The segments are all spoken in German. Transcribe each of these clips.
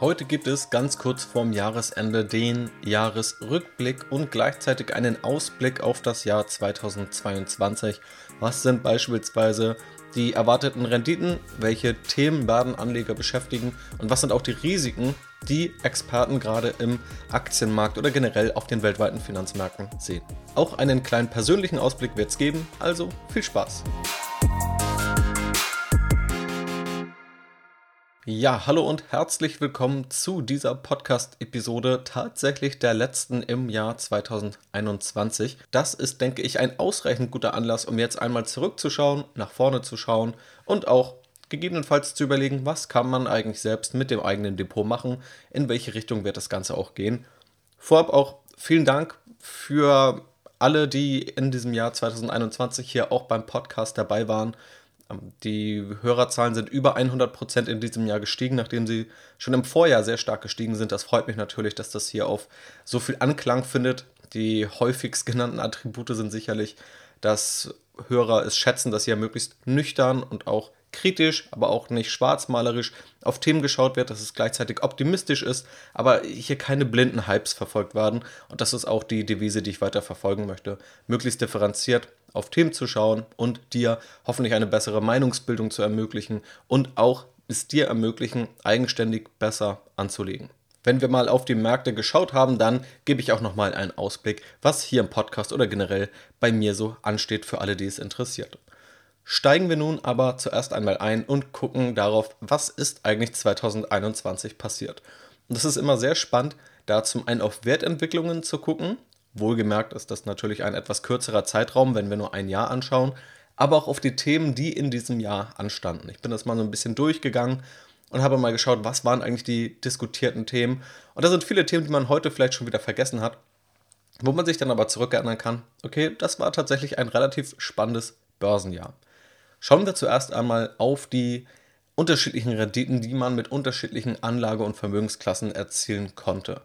Heute gibt es ganz kurz vorm Jahresende den Jahresrückblick und gleichzeitig einen Ausblick auf das Jahr 2022. Was sind beispielsweise die erwarteten Renditen? Welche Themen werden Anleger beschäftigen? Und was sind auch die Risiken, die Experten gerade im Aktienmarkt oder generell auf den weltweiten Finanzmärkten sehen? Auch einen kleinen persönlichen Ausblick wird es geben, also viel Spaß! Ja, hallo und herzlich willkommen zu dieser Podcast-Episode, tatsächlich der letzten im Jahr 2021. Das ist, denke ich, ein ausreichend guter Anlass, um jetzt einmal zurückzuschauen, nach vorne zu schauen und auch gegebenenfalls zu überlegen, was kann man eigentlich selbst mit dem eigenen Depot machen, in welche Richtung wird das Ganze auch gehen. Vorab auch vielen Dank für alle, die in diesem Jahr 2021 hier auch beim Podcast dabei waren die Hörerzahlen sind über 100 Prozent in diesem Jahr gestiegen, nachdem sie schon im Vorjahr sehr stark gestiegen sind. Das freut mich natürlich, dass das hier auf so viel Anklang findet. Die häufigst genannten Attribute sind sicherlich, dass Hörer es schätzen, dass hier möglichst nüchtern und auch kritisch, aber auch nicht schwarzmalerisch auf Themen geschaut wird, dass es gleichzeitig optimistisch ist, aber hier keine blinden Hypes verfolgt werden. Und das ist auch die Devise, die ich weiter verfolgen möchte. Möglichst differenziert auf Themen zu schauen und dir hoffentlich eine bessere Meinungsbildung zu ermöglichen und auch es dir ermöglichen, eigenständig besser anzulegen. Wenn wir mal auf die Märkte geschaut haben, dann gebe ich auch nochmal einen Ausblick, was hier im Podcast oder generell bei mir so ansteht für alle, die es interessiert. Steigen wir nun aber zuerst einmal ein und gucken darauf, was ist eigentlich 2021 passiert. Und das ist immer sehr spannend, da zum einen auf Wertentwicklungen zu gucken. Wohlgemerkt ist das natürlich ein etwas kürzerer Zeitraum, wenn wir nur ein Jahr anschauen, aber auch auf die Themen, die in diesem Jahr anstanden. Ich bin das mal so ein bisschen durchgegangen und habe mal geschaut, was waren eigentlich die diskutierten Themen. Und da sind viele Themen, die man heute vielleicht schon wieder vergessen hat, wo man sich dann aber zurückerinnern kann, okay, das war tatsächlich ein relativ spannendes Börsenjahr. Schauen wir zuerst einmal auf die unterschiedlichen Renditen, die man mit unterschiedlichen Anlage- und Vermögensklassen erzielen konnte.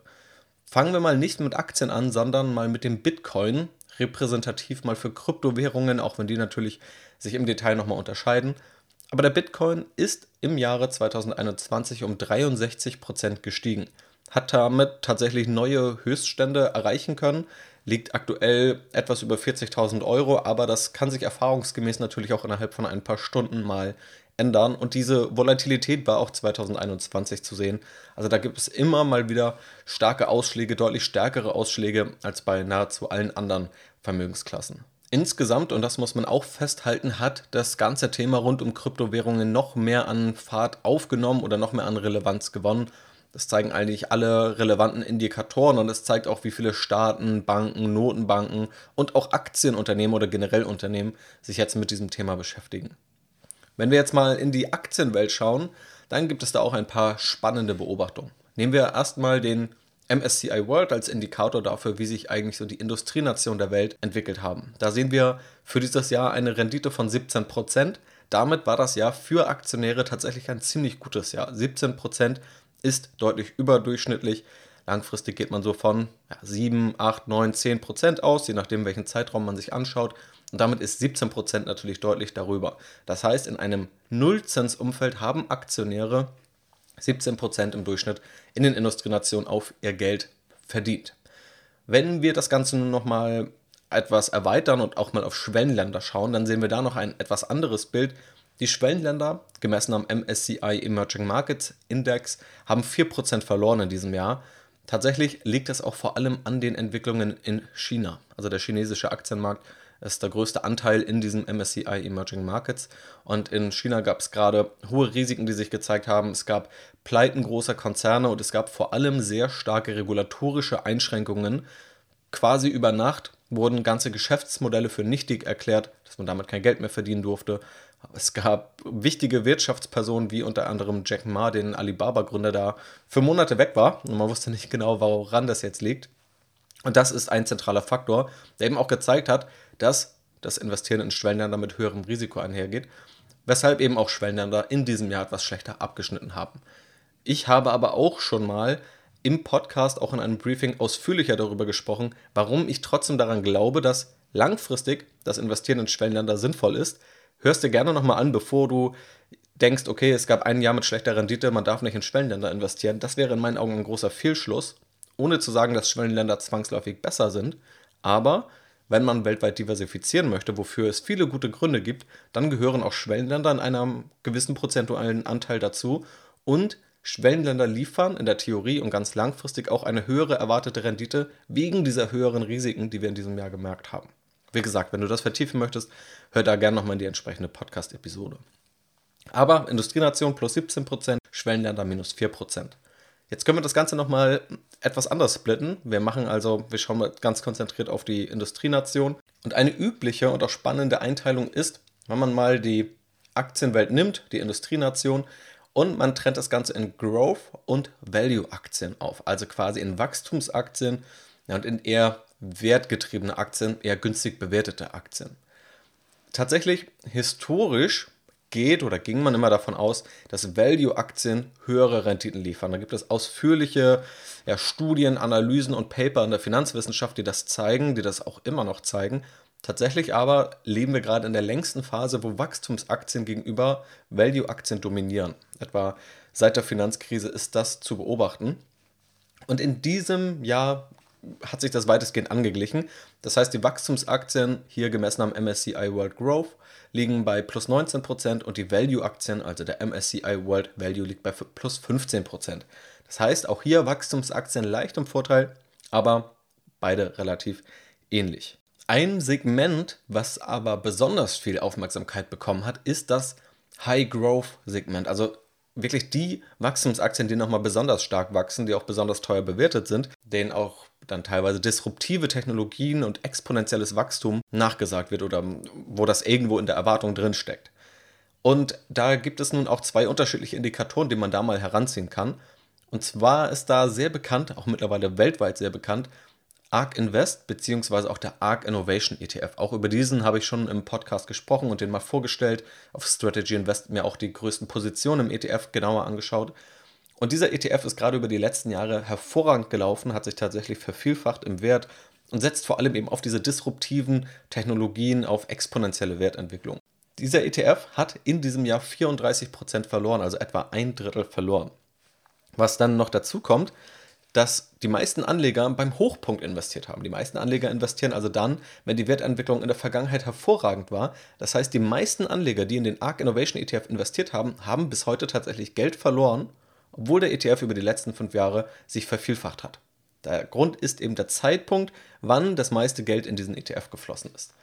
Fangen wir mal nicht mit Aktien an, sondern mal mit dem Bitcoin, repräsentativ mal für Kryptowährungen, auch wenn die natürlich sich im Detail nochmal unterscheiden. Aber der Bitcoin ist im Jahre 2021 um 63% gestiegen, hat damit tatsächlich neue Höchststände erreichen können, liegt aktuell etwas über 40.000 Euro, aber das kann sich erfahrungsgemäß natürlich auch innerhalb von ein paar Stunden mal ändern. Und diese Volatilität war auch 2021 zu sehen. Also da gibt es immer mal wieder starke Ausschläge, deutlich stärkere Ausschläge als bei nahezu allen anderen Vermögensklassen. Insgesamt, und das muss man auch festhalten, hat das ganze Thema rund um Kryptowährungen noch mehr an Fahrt aufgenommen oder noch mehr an Relevanz gewonnen. Das zeigen eigentlich alle relevanten Indikatoren und es zeigt auch, wie viele Staaten, Banken, Notenbanken und auch Aktienunternehmen oder generell Unternehmen sich jetzt mit diesem Thema beschäftigen. Wenn wir jetzt mal in die Aktienwelt schauen, dann gibt es da auch ein paar spannende Beobachtungen. Nehmen wir erstmal den MSCI World als Indikator dafür, wie sich eigentlich so die Industrienationen der Welt entwickelt haben. Da sehen wir für dieses Jahr eine Rendite von 17 Prozent. Damit war das Jahr für Aktionäre tatsächlich ein ziemlich gutes Jahr. 17 Prozent ist deutlich überdurchschnittlich. Langfristig geht man so von ja, 7, 8, 9, 10 Prozent aus, je nachdem, welchen Zeitraum man sich anschaut. Und damit ist 17 Prozent natürlich deutlich darüber. Das heißt, in einem Nullzinsumfeld haben Aktionäre 17 Prozent im Durchschnitt in den Industrienationen auf ihr Geld verdient. Wenn wir das Ganze nun nochmal etwas erweitern und auch mal auf Schwellenländer schauen, dann sehen wir da noch ein etwas anderes Bild, die Schwellenländer, gemessen am MSCI Emerging Markets Index, haben 4% verloren in diesem Jahr. Tatsächlich liegt das auch vor allem an den Entwicklungen in China. Also der chinesische Aktienmarkt ist der größte Anteil in diesem MSCI Emerging Markets. Und in China gab es gerade hohe Risiken, die sich gezeigt haben. Es gab Pleiten großer Konzerne und es gab vor allem sehr starke regulatorische Einschränkungen. Quasi über Nacht wurden ganze Geschäftsmodelle für nichtig erklärt, dass man damit kein Geld mehr verdienen durfte. Es gab wichtige Wirtschaftspersonen wie unter anderem Jack Ma, den Alibaba-Gründer, der für Monate weg war und man wusste nicht genau, woran das jetzt liegt. Und das ist ein zentraler Faktor, der eben auch gezeigt hat, dass das Investieren in Schwellenländer mit höherem Risiko einhergeht, weshalb eben auch Schwellenländer in diesem Jahr etwas schlechter abgeschnitten haben. Ich habe aber auch schon mal im Podcast, auch in einem Briefing, ausführlicher darüber gesprochen, warum ich trotzdem daran glaube, dass langfristig das Investieren in Schwellenländer sinnvoll ist, hörst dir gerne nochmal an, bevor du denkst, okay, es gab ein Jahr mit schlechter Rendite, man darf nicht in Schwellenländer investieren, das wäre in meinen Augen ein großer Fehlschluss, ohne zu sagen, dass Schwellenländer zwangsläufig besser sind. Aber wenn man weltweit diversifizieren möchte, wofür es viele gute Gründe gibt, dann gehören auch Schwellenländer in einem gewissen prozentualen Anteil dazu und Schwellenländer liefern in der Theorie und ganz langfristig auch eine höhere erwartete Rendite wegen dieser höheren Risiken, die wir in diesem Jahr gemerkt haben. Wie gesagt, wenn du das vertiefen möchtest, hör da gerne nochmal in die entsprechende Podcast-Episode. Aber Industrienation plus 17%, Schwellenländer minus 4%. Jetzt können wir das Ganze nochmal etwas anders splitten. Wir machen also, wir schauen mal ganz konzentriert auf die Industrienation. Und eine übliche und auch spannende Einteilung ist, wenn man mal die Aktienwelt nimmt, die Industrienation, und man trennt das Ganze in Growth- und Value-Aktien auf. Also quasi in Wachstumsaktien und in eher wertgetriebene Aktien, eher günstig bewertete Aktien. Tatsächlich historisch geht oder ging man immer davon aus, dass Value-Aktien höhere Renditen liefern. Da gibt es ausführliche ja, Studien, Analysen und Paper in der Finanzwissenschaft, die das zeigen, die das auch immer noch zeigen. Tatsächlich aber leben wir gerade in der längsten Phase, wo Wachstumsaktien gegenüber Value-Aktien dominieren. Etwa seit der Finanzkrise ist das zu beobachten. Und in diesem Jahr hat sich das weitestgehend angeglichen. Das heißt, die Wachstumsaktien, hier gemessen am MSCI World Growth, liegen bei plus 19% und die Value-Aktien, also der MSCI World Value, liegt bei plus 15%. Das heißt, auch hier Wachstumsaktien leicht im Vorteil, aber beide relativ ähnlich. Ein Segment, was aber besonders viel Aufmerksamkeit bekommen hat, ist das High-Growth-Segment. Also wirklich die Wachstumsaktien, die nochmal besonders stark wachsen, die auch besonders teuer bewertet sind, denen auch dann teilweise disruptive Technologien und exponentielles Wachstum nachgesagt wird oder wo das irgendwo in der Erwartung drin steckt. Und da gibt es nun auch zwei unterschiedliche Indikatoren, die man da mal heranziehen kann. Und zwar ist da sehr bekannt, auch mittlerweile weltweit sehr bekannt, ARK Invest beziehungsweise auch der ARK Innovation ETF. Auch über diesen habe ich schon im Podcast gesprochen und den mal vorgestellt. Auf Strategy Invest mir auch die größten Positionen im ETF genauer angeschaut. Und dieser ETF ist gerade über die letzten Jahre hervorragend gelaufen, hat sich tatsächlich vervielfacht im Wert und setzt vor allem eben auf diese disruptiven Technologien, auf exponentielle Wertentwicklung. Dieser ETF hat in diesem Jahr 34% verloren, also etwa ein Drittel verloren. Was dann noch dazu kommt, dass die meisten Anleger beim Hochpunkt investiert haben. Die meisten Anleger investieren also dann, wenn die Wertentwicklung in der Vergangenheit hervorragend war. Das heißt, die meisten Anleger, die in den ARK Innovation ETF investiert haben, haben bis heute tatsächlich Geld verloren, obwohl der ETF über die letzten fünf Jahre sich vervielfacht hat. Der Grund ist eben der Zeitpunkt, wann das meiste Geld in diesen ETF geflossen ist.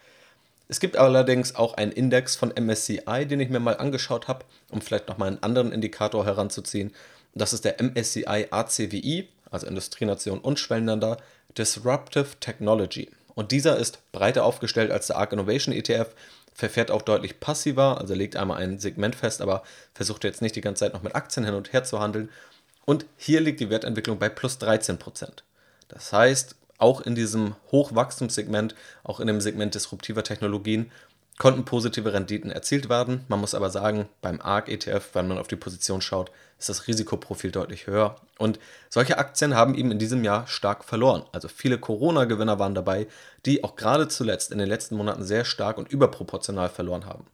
Es gibt allerdings auch einen Index von MSCI, den ich mir mal angeschaut habe, um vielleicht nochmal einen anderen Indikator heranzuziehen. Das ist der MSCI ACWI, also Industrienation und Schwellenländer, Disruptive Technology. Und dieser ist breiter aufgestellt als der ARK Innovation ETF, verfährt auch deutlich passiver, also legt einmal ein Segment fest, aber versucht jetzt nicht die ganze Zeit noch mit Aktien hin und her zu handeln. Und hier liegt die Wertentwicklung bei plus 13%. Das heißt, auch in diesem Hochwachstumssegment, auch in dem Segment disruptiver Technologien, konnten positive Renditen erzielt werden. Man muss aber sagen, beim ARK ETF, wenn man auf die Position schaut, ist das Risikoprofil deutlich höher. Und solche Aktien haben eben in diesem Jahr stark verloren. Also viele Corona-Gewinner waren dabei, die auch gerade zuletzt in den letzten Monaten sehr stark und überproportional verloren haben.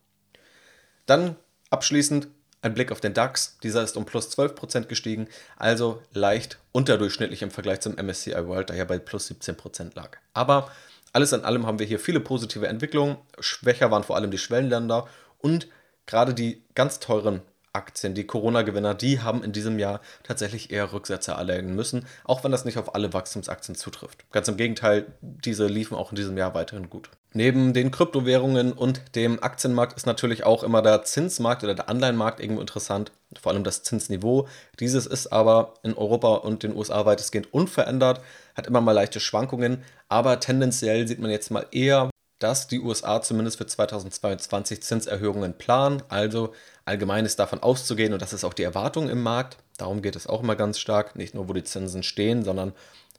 Dann abschließend ein Blick auf den DAX. Dieser ist um plus 12% gestiegen, also leicht unterdurchschnittlich im Vergleich zum MSCI World, der ja bei plus 17% lag. Aber alles in allem haben wir hier viele positive Entwicklungen. Schwächer waren vor allem die Schwellenländer und gerade die ganz teuren Aktien, die Corona-Gewinner, die haben in diesem Jahr tatsächlich eher Rücksätze erleiden müssen, auch wenn das nicht auf alle Wachstumsaktien zutrifft. Ganz im Gegenteil, diese liefen auch in diesem Jahr weiterhin gut. Neben den Kryptowährungen und dem Aktienmarkt ist natürlich auch immer der Zinsmarkt oder der Anleihenmarkt irgendwo interessant, vor allem das Zinsniveau. Dieses ist aber in Europa und den USA weitestgehend unverändert, hat immer mal leichte Schwankungen, aber tendenziell sieht man jetzt mal eher, dass die USA zumindest für 2022 Zinserhöhungen planen. Also allgemein ist davon auszugehen und das ist auch die Erwartung im Markt. Darum geht es auch immer ganz stark, nicht nur wo die Zinsen stehen, sondern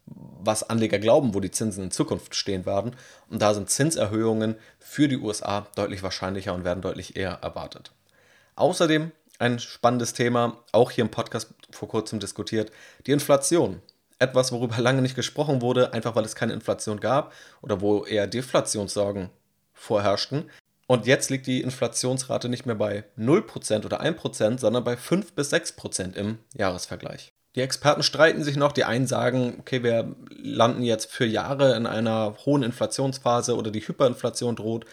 was Anleger glauben, wo die Zinsen in Zukunft stehen werden. Und da sind Zinserhöhungen für die USA deutlich wahrscheinlicher und werden deutlich eher erwartet. Außerdem ein spannendes Thema, auch hier im Podcast vor kurzem diskutiert, die Inflation. Etwas, worüber lange nicht gesprochen wurde, einfach weil es keine Inflation gab oder wo eher Deflationssorgen vorherrschten. Und jetzt liegt die Inflationsrate nicht mehr bei 0% oder 1%, sondern bei 5 bis 6% im Jahresvergleich. Die Experten streiten sich noch. Die einen sagen, okay, wir landen jetzt für Jahre in einer hohen Inflationsphase oder die Hyperinflation droht.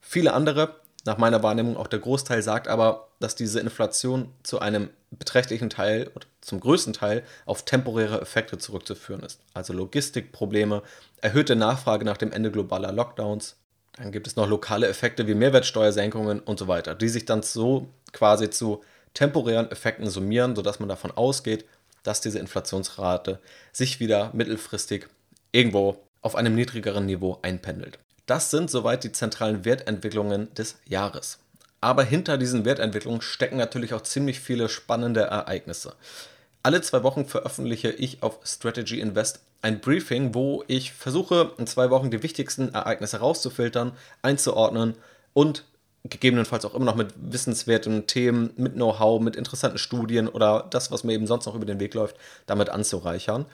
Viele andere, nach meiner Wahrnehmung auch der Großteil, sagt aber, dass diese Inflation zu einem beträchtlichen Teil oder zum größten Teil auf temporäre Effekte zurückzuführen ist. Also Logistikprobleme, erhöhte Nachfrage nach dem Ende globaler Lockdowns. Dann gibt es noch lokale Effekte wie Mehrwertsteuersenkungen und so weiter, die sich dann so quasi zu temporären Effekten summieren, sodass man davon ausgeht, dass diese Inflationsrate sich wieder mittelfristig irgendwo auf einem niedrigeren Niveau einpendelt. Das sind soweit die zentralen Wertentwicklungen des Jahres. Aber hinter diesen Wertentwicklungen stecken natürlich auch ziemlich viele spannende Ereignisse. Alle zwei Wochen veröffentliche ich auf Strategy Invest ein Briefing, wo ich versuche, in zwei Wochen die wichtigsten Ereignisse rauszufiltern, einzuordnen und gegebenenfalls auch immer noch mit wissenswerten Themen, mit Know-how, mit interessanten Studien oder das, was mir eben sonst noch über den Weg läuft, damit anzureichern.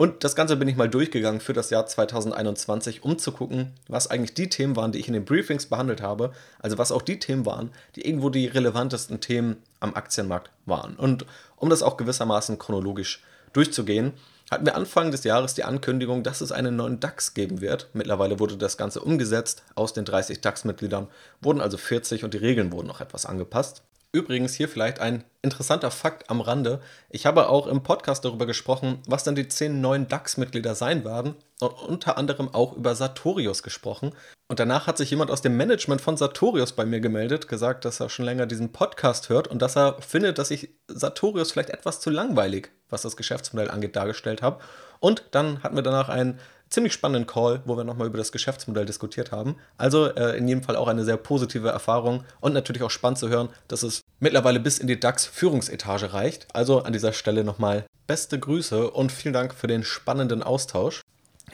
Und das Ganze bin ich mal durchgegangen für das Jahr 2021, um zu gucken, was eigentlich die Themen waren, die ich in den Briefings behandelt habe. Also was auch die Themen waren, die irgendwo die relevantesten Themen am Aktienmarkt waren. Und um das auch gewissermaßen chronologisch durchzugehen, hatten wir Anfang des Jahres die Ankündigung, dass es einen neuen DAX geben wird. Mittlerweile wurde das Ganze umgesetzt. Aus den 30 DAX-Mitgliedern wurden also 40 und die Regeln wurden noch etwas angepasst. Übrigens hier vielleicht ein interessanter Fakt am Rande. Ich habe auch im Podcast darüber gesprochen, was dann die 10 neuen DAX-Mitglieder sein werden und unter anderem auch über Sartorius gesprochen. Und danach hat sich jemand aus dem Management von Sartorius bei mir gemeldet, gesagt, dass er schon länger diesen Podcast hört und dass er findet, dass ich Sartorius vielleicht etwas zu langweilig, was das Geschäftsmodell angeht, dargestellt habe. Und dann hatten wir danach einen ziemlich spannenden Call, wo wir nochmal über das Geschäftsmodell diskutiert haben. Also äh, in jedem Fall auch eine sehr positive Erfahrung und natürlich auch spannend zu hören, dass es mittlerweile bis in die DAX-Führungsetage reicht. Also an dieser Stelle nochmal beste Grüße und vielen Dank für den spannenden Austausch.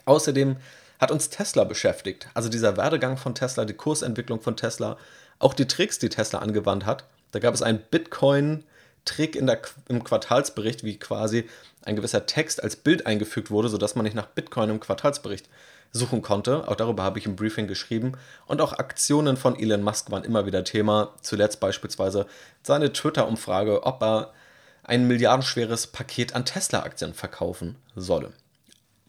Außerdem hat uns Tesla beschäftigt. Also dieser Werdegang von Tesla, die Kursentwicklung von Tesla, auch die Tricks, die Tesla angewandt hat. Da gab es einen Bitcoin-Trick im Quartalsbericht, wie quasi ein gewisser Text als Bild eingefügt wurde, sodass man nicht nach Bitcoin im Quartalsbericht suchen konnte. Auch darüber habe ich im Briefing geschrieben. Und auch Aktionen von Elon Musk waren immer wieder Thema. Zuletzt beispielsweise seine Twitter-Umfrage, ob er ein milliardenschweres Paket an Tesla-Aktien verkaufen solle.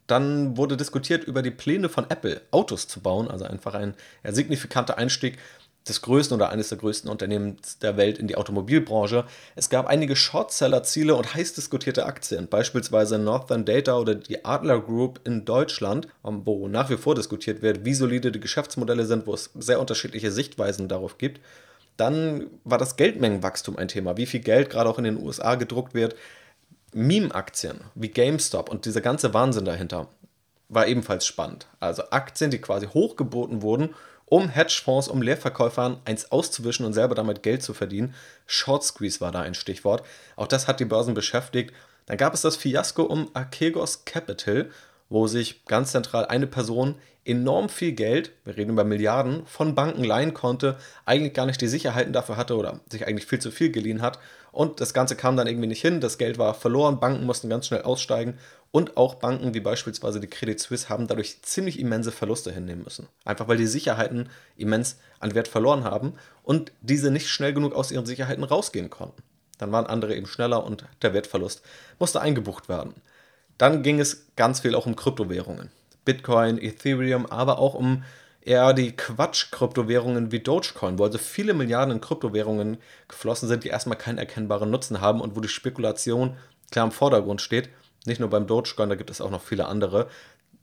Dann wurde diskutiert über die Pläne von Apple, Autos zu bauen, also einfach ein signifikanter Einstieg des größten oder eines der größten Unternehmens der Welt in die Automobilbranche. Es gab einige Shortseller-Ziele und heiß diskutierte Aktien, beispielsweise Northern Data oder die Adler Group in Deutschland, ähm, wo nach wie vor diskutiert wird, wie solide die Geschäftsmodelle sind, wo es sehr unterschiedliche Sichtweisen darauf gibt. Dann war das Geldmengenwachstum ein Thema, wie viel Geld gerade auch in den USA gedruckt wird. Meme-Aktien wie GameStop und dieser ganze Wahnsinn dahinter war ebenfalls spannend. Also Aktien, die quasi hochgeboten wurden um Hedgefonds, um Leerverkäufern eins auszuwischen und selber damit Geld zu verdienen. Short Squeeze war da ein Stichwort. Auch das hat die Börsen beschäftigt. Dann gab es das Fiasko um Archegos Capital, wo sich ganz zentral eine Person enorm viel Geld, wir reden über Milliarden, von Banken leihen konnte, eigentlich gar nicht die Sicherheiten dafür hatte oder sich eigentlich viel zu viel geliehen hat. Und das Ganze kam dann irgendwie nicht hin, das Geld war verloren, Banken mussten ganz schnell aussteigen und auch Banken wie beispielsweise die Credit Suisse haben dadurch ziemlich immense Verluste hinnehmen müssen. Einfach weil die Sicherheiten immens an Wert verloren haben und diese nicht schnell genug aus ihren Sicherheiten rausgehen konnten. Dann waren andere eben schneller und der Wertverlust musste eingebucht werden. Dann ging es ganz viel auch um Kryptowährungen. Bitcoin, Ethereum, aber auch um eher die Quatsch-Kryptowährungen wie Dogecoin, wo also viele Milliarden in Kryptowährungen geflossen sind, die erstmal keinen erkennbaren Nutzen haben und wo die Spekulation klar im Vordergrund steht. Nicht nur beim Dogecoin, da gibt es auch noch viele andere.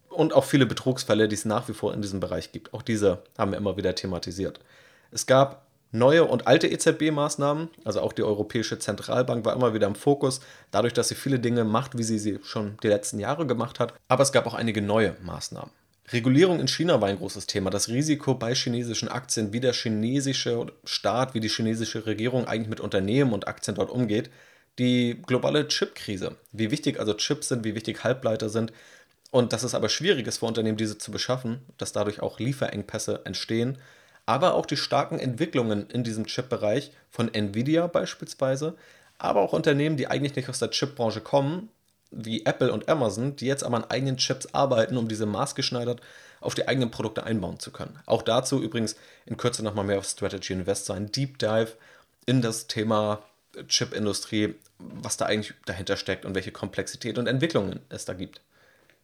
Und auch viele Betrugsfälle, die es nach wie vor in diesem Bereich gibt. Auch diese haben wir immer wieder thematisiert. Es gab neue und alte EZB-Maßnahmen, also auch die Europäische Zentralbank war immer wieder im Fokus, dadurch, dass sie viele Dinge macht, wie sie sie schon die letzten Jahre gemacht hat. Aber es gab auch einige neue Maßnahmen. Regulierung in China war ein großes Thema. Das Risiko bei chinesischen Aktien, wie der chinesische Staat, wie die chinesische Regierung eigentlich mit Unternehmen und Aktien dort umgeht. Die globale Chip-Krise, wie wichtig also Chips sind, wie wichtig Halbleiter sind. Und dass es aber schwierig ist für Unternehmen, diese zu beschaffen, dass dadurch auch Lieferengpässe entstehen aber auch die starken Entwicklungen in diesem Chip-Bereich von Nvidia beispielsweise, aber auch Unternehmen, die eigentlich nicht aus der Chip-Branche kommen, wie Apple und Amazon, die jetzt aber an eigenen Chips arbeiten, um diese maßgeschneidert auf die eigenen Produkte einbauen zu können. Auch dazu übrigens in Kürze nochmal mehr auf Strategy Invest sein Deep Dive in das Thema Chipindustrie, was da eigentlich dahinter steckt und welche Komplexität und Entwicklungen es da gibt.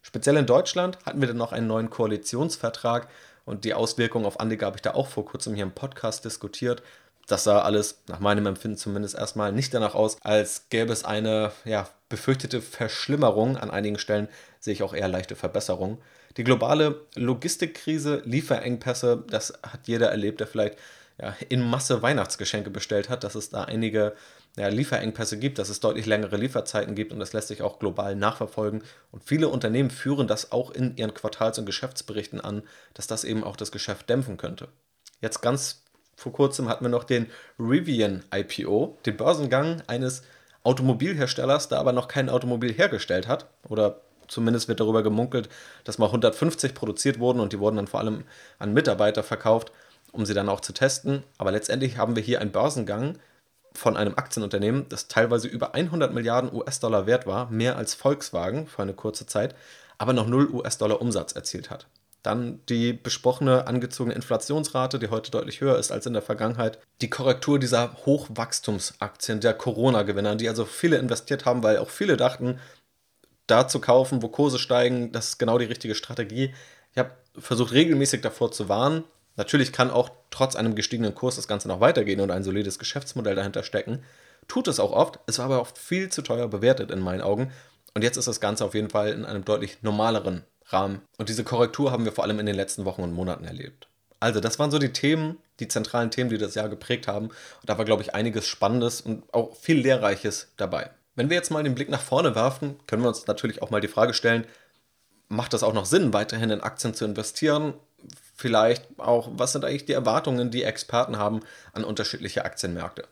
Speziell in Deutschland hatten wir dann noch einen neuen Koalitionsvertrag und die Auswirkungen auf Anleger habe ich da auch vor kurzem hier im Podcast diskutiert. Das sah alles nach meinem Empfinden zumindest erstmal nicht danach aus, als gäbe es eine ja, befürchtete Verschlimmerung. An einigen Stellen sehe ich auch eher leichte Verbesserungen. Die globale Logistikkrise, Lieferengpässe, das hat jeder erlebt, der vielleicht ja, in Masse Weihnachtsgeschenke bestellt hat, dass es da einige ja, Lieferengpässe gibt, dass es deutlich längere Lieferzeiten gibt und das lässt sich auch global nachverfolgen. Und viele Unternehmen führen das auch in ihren Quartals- und Geschäftsberichten an, dass das eben auch das Geschäft dämpfen könnte. Jetzt ganz vor kurzem hatten wir noch den Rivian IPO, den Börsengang eines Automobilherstellers, der aber noch kein Automobil hergestellt hat oder zumindest wird darüber gemunkelt, dass mal 150 produziert wurden und die wurden dann vor allem an Mitarbeiter verkauft, um sie dann auch zu testen. Aber letztendlich haben wir hier einen Börsengang von einem Aktienunternehmen, das teilweise über 100 Milliarden US-Dollar wert war, mehr als Volkswagen für eine kurze Zeit, aber noch 0 US-Dollar Umsatz erzielt hat. Dann die besprochene angezogene Inflationsrate, die heute deutlich höher ist als in der Vergangenheit. Die Korrektur dieser Hochwachstumsaktien, der Corona-Gewinner, die also viele investiert haben, weil auch viele dachten, da zu kaufen, wo Kurse steigen, das ist genau die richtige Strategie. Ich habe versucht regelmäßig davor zu warnen. Natürlich kann auch trotz einem gestiegenen Kurs das Ganze noch weitergehen und ein solides Geschäftsmodell dahinter stecken. Tut es auch oft, es war aber oft viel zu teuer bewertet in meinen Augen. Und jetzt ist das Ganze auf jeden Fall in einem deutlich normaleren Rahmen. Und diese Korrektur haben wir vor allem in den letzten Wochen und Monaten erlebt. Also, das waren so die Themen, die zentralen Themen, die das Jahr geprägt haben. Und da war, glaube ich, einiges Spannendes und auch viel Lehrreiches dabei. Wenn wir jetzt mal den Blick nach vorne werfen, können wir uns natürlich auch mal die Frage stellen, macht das auch noch Sinn, weiterhin in Aktien zu investieren? Vielleicht auch, was sind eigentlich die Erwartungen, die Experten haben an unterschiedliche Aktienmärkte?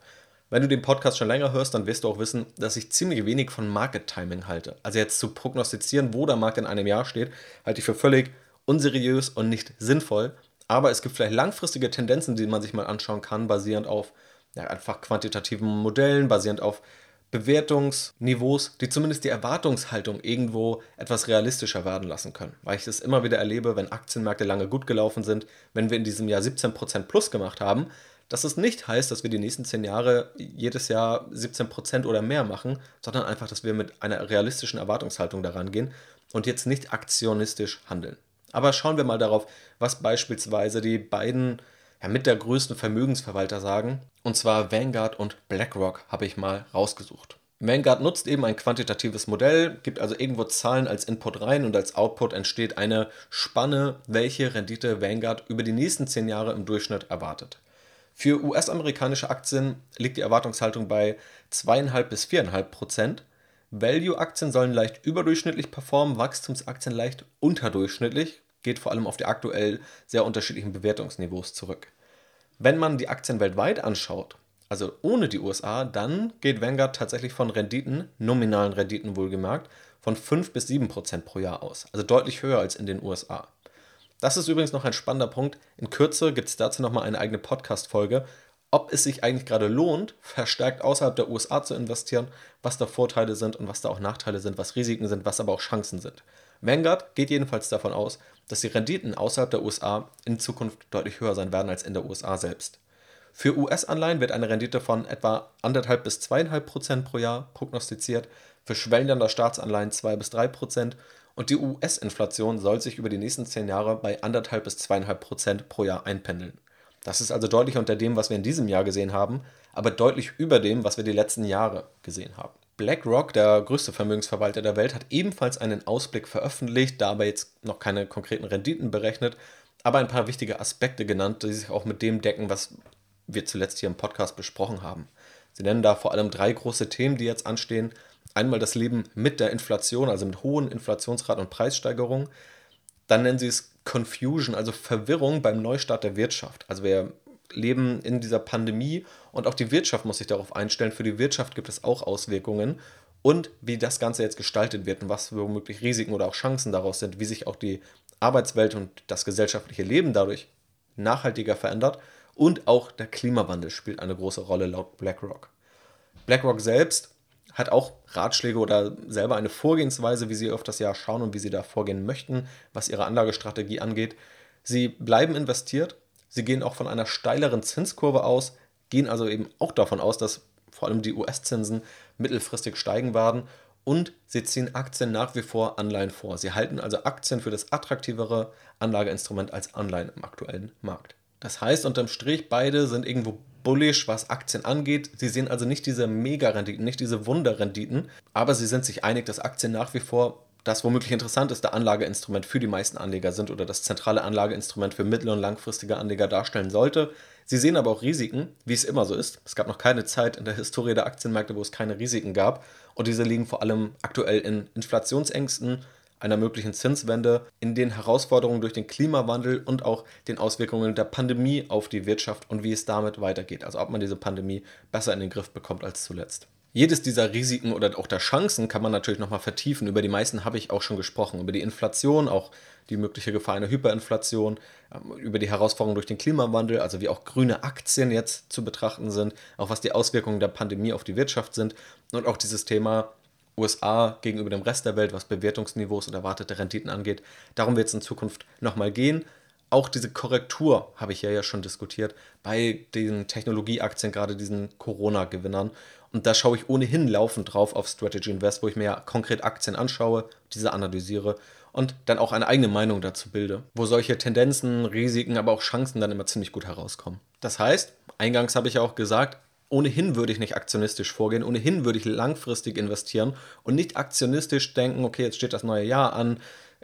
Wenn du den Podcast schon länger hörst, dann wirst du auch wissen, dass ich ziemlich wenig von Market Timing halte. Also jetzt zu prognostizieren, wo der Markt in einem Jahr steht, halte ich für völlig unseriös und nicht sinnvoll. Aber es gibt vielleicht langfristige Tendenzen, die man sich mal anschauen kann, basierend auf ja, einfach quantitativen Modellen, basierend auf Bewertungsniveaus, die zumindest die Erwartungshaltung irgendwo etwas realistischer werden lassen können. Weil ich es immer wieder erlebe, wenn Aktienmärkte lange gut gelaufen sind, wenn wir in diesem Jahr 17% plus gemacht haben, dass es nicht heißt, dass wir die nächsten 10 Jahre jedes Jahr 17% oder mehr machen, sondern einfach, dass wir mit einer realistischen Erwartungshaltung daran gehen und jetzt nicht aktionistisch handeln. Aber schauen wir mal darauf, was beispielsweise die beiden ja, mit der größten Vermögensverwalter sagen. Und zwar Vanguard und BlackRock habe ich mal rausgesucht. Vanguard nutzt eben ein quantitatives Modell, gibt also irgendwo Zahlen als Input rein und als Output entsteht eine Spanne, welche Rendite Vanguard über die nächsten 10 Jahre im Durchschnitt erwartet. Für US-amerikanische Aktien liegt die Erwartungshaltung bei 2,5 bis 4,5 Prozent. Value-Aktien sollen leicht überdurchschnittlich performen, Wachstumsaktien leicht unterdurchschnittlich, geht vor allem auf die aktuell sehr unterschiedlichen Bewertungsniveaus zurück. Wenn man die Aktien weltweit anschaut, also ohne die USA, dann geht Vanguard tatsächlich von Renditen, nominalen Renditen wohlgemerkt, von 5 bis 7 Prozent pro Jahr aus, also deutlich höher als in den USA. Das ist übrigens noch ein spannender Punkt. In Kürze gibt es dazu nochmal eine eigene Podcast-Folge, ob es sich eigentlich gerade lohnt, verstärkt außerhalb der USA zu investieren, was da Vorteile sind und was da auch Nachteile sind, was Risiken sind, was aber auch Chancen sind. Vanguard geht jedenfalls davon aus, dass die Renditen außerhalb der USA in Zukunft deutlich höher sein werden als in der USA selbst. Für US-Anleihen wird eine Rendite von etwa 1,5 bis 2,5 Prozent pro Jahr prognostiziert, für Schwellenländer Staatsanleihen 2 bis 3 Prozent und die US-Inflation soll sich über die nächsten 10 Jahre bei 1,5 bis 2,5 Prozent pro Jahr einpendeln. Das ist also deutlich unter dem, was wir in diesem Jahr gesehen haben, aber deutlich über dem, was wir die letzten Jahre gesehen haben. BlackRock, der größte Vermögensverwalter der Welt, hat ebenfalls einen Ausblick veröffentlicht, dabei jetzt noch keine konkreten Renditen berechnet, aber ein paar wichtige Aspekte genannt, die sich auch mit dem decken, was wir zuletzt hier im Podcast besprochen haben. Sie nennen da vor allem drei große Themen, die jetzt anstehen. Einmal das Leben mit der Inflation, also mit hohen Inflationsraten und Preissteigerungen. Dann nennen sie es Confusion, also Verwirrung beim Neustart der Wirtschaft. Also wir leben in dieser Pandemie und auch die Wirtschaft muss sich darauf einstellen. Für die Wirtschaft gibt es auch Auswirkungen und wie das Ganze jetzt gestaltet wird und was womöglich Risiken oder auch Chancen daraus sind, wie sich auch die Arbeitswelt und das gesellschaftliche Leben dadurch nachhaltiger verändert und auch der Klimawandel spielt eine große Rolle laut BlackRock. BlackRock selbst hat auch Ratschläge oder selber eine Vorgehensweise, wie sie auf das Jahr schauen und wie sie da vorgehen möchten, was ihre Anlagestrategie angeht. Sie bleiben investiert, sie gehen auch von einer steileren Zinskurve aus, gehen also eben auch davon aus, dass vor allem die US-Zinsen mittelfristig steigen werden und sie ziehen Aktien nach wie vor Anleihen vor. Sie halten also Aktien für das attraktivere Anlageinstrument als Anleihen im aktuellen Markt. Das heißt, unterm Strich, beide sind irgendwo bullish, was Aktien angeht. Sie sehen also nicht diese Mega-Renditen, nicht diese Wunderrenditen, aber sie sind sich einig, dass Aktien nach wie vor das womöglich interessanteste Anlageinstrument für die meisten Anleger sind oder das zentrale Anlageinstrument für mittel- und langfristige Anleger darstellen sollte. Sie sehen aber auch Risiken, wie es immer so ist. Es gab noch keine Zeit in der Historie der Aktienmärkte, wo es keine Risiken gab. Und diese liegen vor allem aktuell in Inflationsängsten, einer möglichen Zinswende, in den Herausforderungen durch den Klimawandel und auch den Auswirkungen der Pandemie auf die Wirtschaft und wie es damit weitergeht. Also ob man diese Pandemie besser in den Griff bekommt als zuletzt. Jedes dieser Risiken oder auch der Chancen kann man natürlich nochmal vertiefen. Über die meisten habe ich auch schon gesprochen. Über die Inflation, auch die mögliche Gefahr einer Hyperinflation, ähm, über die Herausforderungen durch den Klimawandel, also wie auch grüne Aktien jetzt zu betrachten sind, auch was die Auswirkungen der Pandemie auf die Wirtschaft sind und auch dieses Thema USA gegenüber dem Rest der Welt, was Bewertungsniveaus und erwartete Renditen angeht. Darum wird es in Zukunft nochmal gehen. Auch diese Korrektur habe ich ja, ja schon diskutiert bei den Technologieaktien, gerade diesen Corona-Gewinnern. Und da schaue ich ohnehin laufend drauf auf Strategy Invest, wo ich mir ja konkret Aktien anschaue, diese analysiere und dann auch eine eigene Meinung dazu bilde, wo solche Tendenzen, Risiken, aber auch Chancen dann immer ziemlich gut herauskommen. Das heißt, eingangs habe ich ja auch gesagt, ohnehin würde ich nicht aktionistisch vorgehen, ohnehin würde ich langfristig investieren und nicht aktionistisch denken, okay, jetzt steht das neue Jahr an,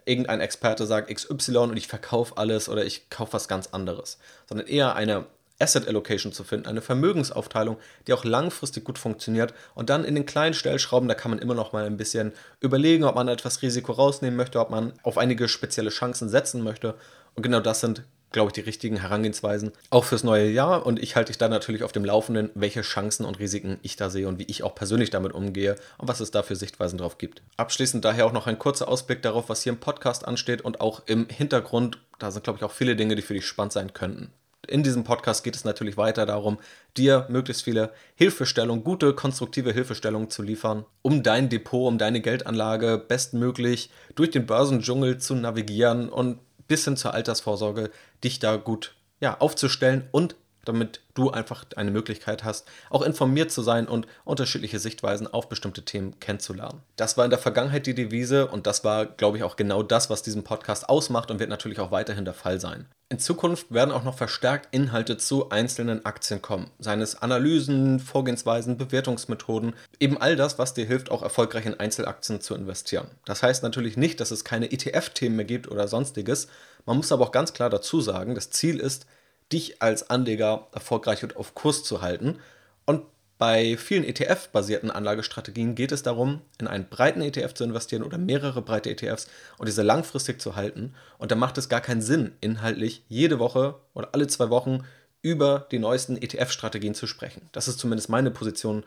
irgendein Experte sagt XY und ich verkaufe alles oder ich kaufe was ganz anderes, sondern eher eine Asset Allocation zu finden, eine Vermögensaufteilung, die auch langfristig gut funktioniert und dann in den kleinen Stellschrauben, da kann man immer noch mal ein bisschen überlegen, ob man etwas Risiko rausnehmen möchte, ob man auf einige spezielle Chancen setzen möchte. Und genau das sind glaube ich, die richtigen Herangehensweisen, auch fürs neue Jahr. Und ich halte dich da natürlich auf dem Laufenden, welche Chancen und Risiken ich da sehe und wie ich auch persönlich damit umgehe und was es da für Sichtweisen drauf gibt. Abschließend daher auch noch ein kurzer Ausblick darauf, was hier im Podcast ansteht und auch im Hintergrund. Da sind, glaube ich, auch viele Dinge, die für dich spannend sein könnten. In diesem Podcast geht es natürlich weiter darum, dir möglichst viele Hilfestellungen, gute, konstruktive Hilfestellungen zu liefern, um dein Depot, um deine Geldanlage bestmöglich durch den Börsendschungel zu navigieren und bis hin zur Altersvorsorge dich da gut ja, aufzustellen und damit du einfach eine Möglichkeit hast, auch informiert zu sein und unterschiedliche Sichtweisen auf bestimmte Themen kennenzulernen. Das war in der Vergangenheit die Devise und das war, glaube ich, auch genau das, was diesen Podcast ausmacht und wird natürlich auch weiterhin der Fall sein. In Zukunft werden auch noch verstärkt Inhalte zu einzelnen Aktien kommen, seien es Analysen, Vorgehensweisen, Bewertungsmethoden, eben all das, was dir hilft, auch erfolgreich in Einzelaktien zu investieren. Das heißt natürlich nicht, dass es keine ETF-Themen mehr gibt oder sonstiges. Man muss aber auch ganz klar dazu sagen, das Ziel ist, dich als Anleger erfolgreich und auf Kurs zu halten. Und bei vielen ETF-basierten Anlagestrategien geht es darum, in einen breiten ETF zu investieren oder mehrere breite ETFs und diese langfristig zu halten. Und da macht es gar keinen Sinn, inhaltlich jede Woche oder alle zwei Wochen über die neuesten ETF-Strategien zu sprechen. Das ist zumindest meine Position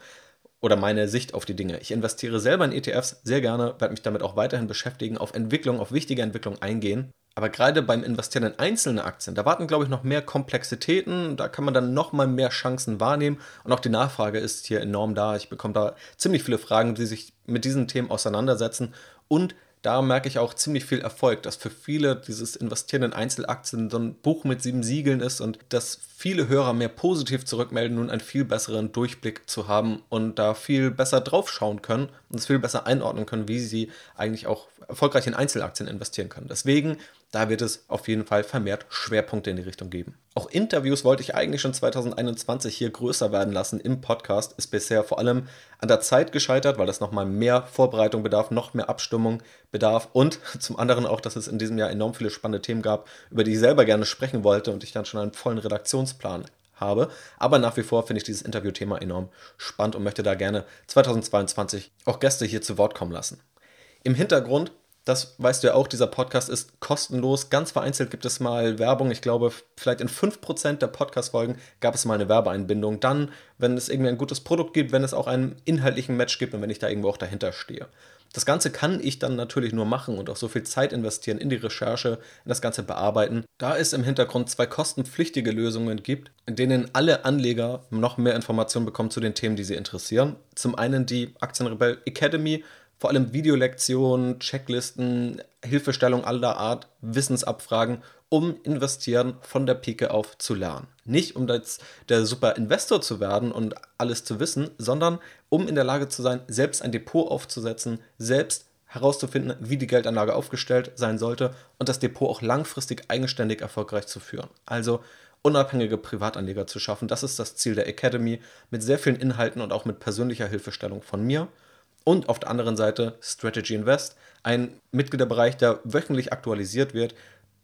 oder meine Sicht auf die Dinge. Ich investiere selber in ETFs sehr gerne, werde mich damit auch weiterhin beschäftigen, auf Entwicklung, auf wichtige Entwicklung eingehen aber gerade beim Investieren in einzelne Aktien, da warten, glaube ich, noch mehr Komplexitäten. Da kann man dann noch mal mehr Chancen wahrnehmen. Und auch die Nachfrage ist hier enorm da. Ich bekomme da ziemlich viele Fragen, die sich mit diesen Themen auseinandersetzen. Und da merke ich auch ziemlich viel Erfolg, dass für viele dieses Investieren in Einzelaktien so ein Buch mit sieben Siegeln ist und dass viele Hörer mehr positiv zurückmelden, nun einen viel besseren Durchblick zu haben und da viel besser draufschauen können und es viel besser einordnen können, wie sie eigentlich auch erfolgreich in Einzelaktien investieren können. Deswegen da wird es auf jeden Fall vermehrt Schwerpunkte in die Richtung geben. Auch Interviews wollte ich eigentlich schon 2021 hier größer werden lassen im Podcast. Ist bisher vor allem an der Zeit gescheitert, weil das nochmal mehr Vorbereitung bedarf, noch mehr Abstimmung bedarf und zum anderen auch, dass es in diesem Jahr enorm viele spannende Themen gab, über die ich selber gerne sprechen wollte und ich dann schon einen vollen Redaktionsplan habe. Aber nach wie vor finde ich dieses Interviewthema enorm spannend und möchte da gerne 2022 auch Gäste hier zu Wort kommen lassen. Im Hintergrund das weißt du ja auch, dieser Podcast ist kostenlos. Ganz vereinzelt gibt es mal Werbung. Ich glaube, vielleicht in 5% der Podcast-Folgen gab es mal eine Werbeeinbindung. Dann, wenn es irgendwie ein gutes Produkt gibt, wenn es auch einen inhaltlichen Match gibt und wenn ich da irgendwo auch dahinter stehe. Das Ganze kann ich dann natürlich nur machen und auch so viel Zeit investieren in die Recherche, in das Ganze bearbeiten, da es im Hintergrund zwei kostenpflichtige Lösungen gibt, in denen alle Anleger noch mehr Informationen bekommen zu den Themen, die sie interessieren. Zum einen die Aktienrebell Academy, vor allem Videolektionen, Checklisten, Hilfestellung aller Art, Wissensabfragen, um investieren von der Pike auf zu lernen. Nicht um jetzt der super Investor zu werden und alles zu wissen, sondern um in der Lage zu sein, selbst ein Depot aufzusetzen, selbst herauszufinden, wie die Geldanlage aufgestellt sein sollte und das Depot auch langfristig eigenständig erfolgreich zu führen. Also unabhängige Privatanleger zu schaffen. Das ist das Ziel der Academy mit sehr vielen Inhalten und auch mit persönlicher Hilfestellung von mir. Und auf der anderen Seite Strategy Invest, ein Mitgliederbereich, der wöchentlich aktualisiert wird,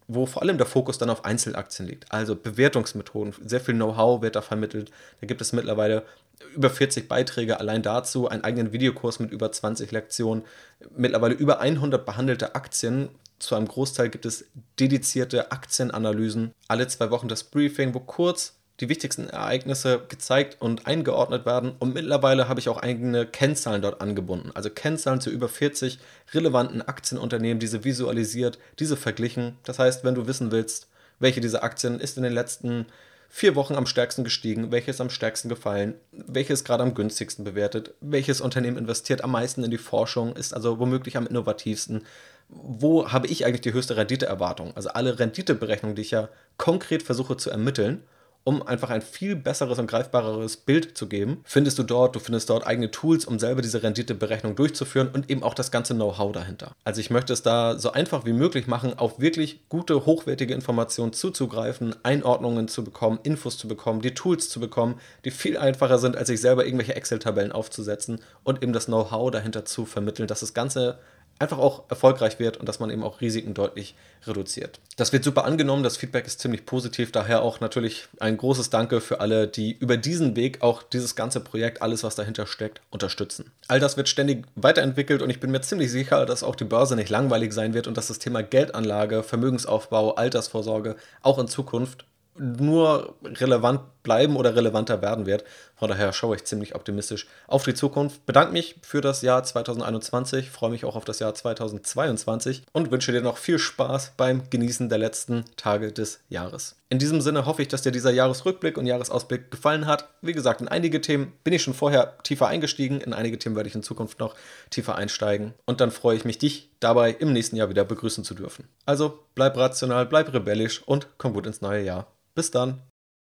wo vor allem der Fokus dann auf Einzelaktien liegt. Also Bewertungsmethoden, sehr viel Know-how wird da vermittelt. Da gibt es mittlerweile über 40 Beiträge allein dazu, einen eigenen Videokurs mit über 20 Lektionen, mittlerweile über 100 behandelte Aktien. Zu einem Großteil gibt es dedizierte Aktienanalysen. Alle zwei Wochen das Briefing, wo kurz die wichtigsten Ereignisse gezeigt und eingeordnet werden. Und mittlerweile habe ich auch eigene Kennzahlen dort angebunden. Also Kennzahlen zu über 40 relevanten Aktienunternehmen, diese visualisiert, diese verglichen. Das heißt, wenn du wissen willst, welche dieser Aktien ist in den letzten vier Wochen am stärksten gestiegen, welches am stärksten gefallen, welches gerade am günstigsten bewertet, welches Unternehmen investiert am meisten in die Forschung, ist also womöglich am innovativsten. Wo habe ich eigentlich die höchste Renditeerwartung? Also alle Renditeberechnungen, die ich ja konkret versuche zu ermitteln um einfach ein viel besseres und greifbareres Bild zu geben, findest du dort. Du findest dort eigene Tools, um selber diese Renditeberechnung durchzuführen und eben auch das ganze Know-how dahinter. Also ich möchte es da so einfach wie möglich machen, auf wirklich gute, hochwertige Informationen zuzugreifen, Einordnungen zu bekommen, Infos zu bekommen, die Tools zu bekommen, die viel einfacher sind, als sich selber irgendwelche Excel-Tabellen aufzusetzen und eben das Know-how dahinter zu vermitteln, dass das Ganze einfach auch erfolgreich wird und dass man eben auch Risiken deutlich reduziert. Das wird super angenommen, das Feedback ist ziemlich positiv, daher auch natürlich ein großes Danke für alle, die über diesen Weg auch dieses ganze Projekt, alles was dahinter steckt, unterstützen. All das wird ständig weiterentwickelt und ich bin mir ziemlich sicher, dass auch die Börse nicht langweilig sein wird und dass das Thema Geldanlage, Vermögensaufbau, Altersvorsorge auch in Zukunft nur relevant bleiben oder relevanter werden wird. Von daher schaue ich ziemlich optimistisch auf die Zukunft. Bedanke mich für das Jahr 2021, freue mich auch auf das Jahr 2022 und wünsche dir noch viel Spaß beim Genießen der letzten Tage des Jahres. In diesem Sinne hoffe ich, dass dir dieser Jahresrückblick und Jahresausblick gefallen hat. Wie gesagt, in einige Themen bin ich schon vorher tiefer eingestiegen, in einige Themen werde ich in Zukunft noch tiefer einsteigen und dann freue ich mich, dich dabei im nächsten Jahr wieder begrüßen zu dürfen. Also bleib rational, bleib rebellisch und komm gut ins neue Jahr. Bis dann.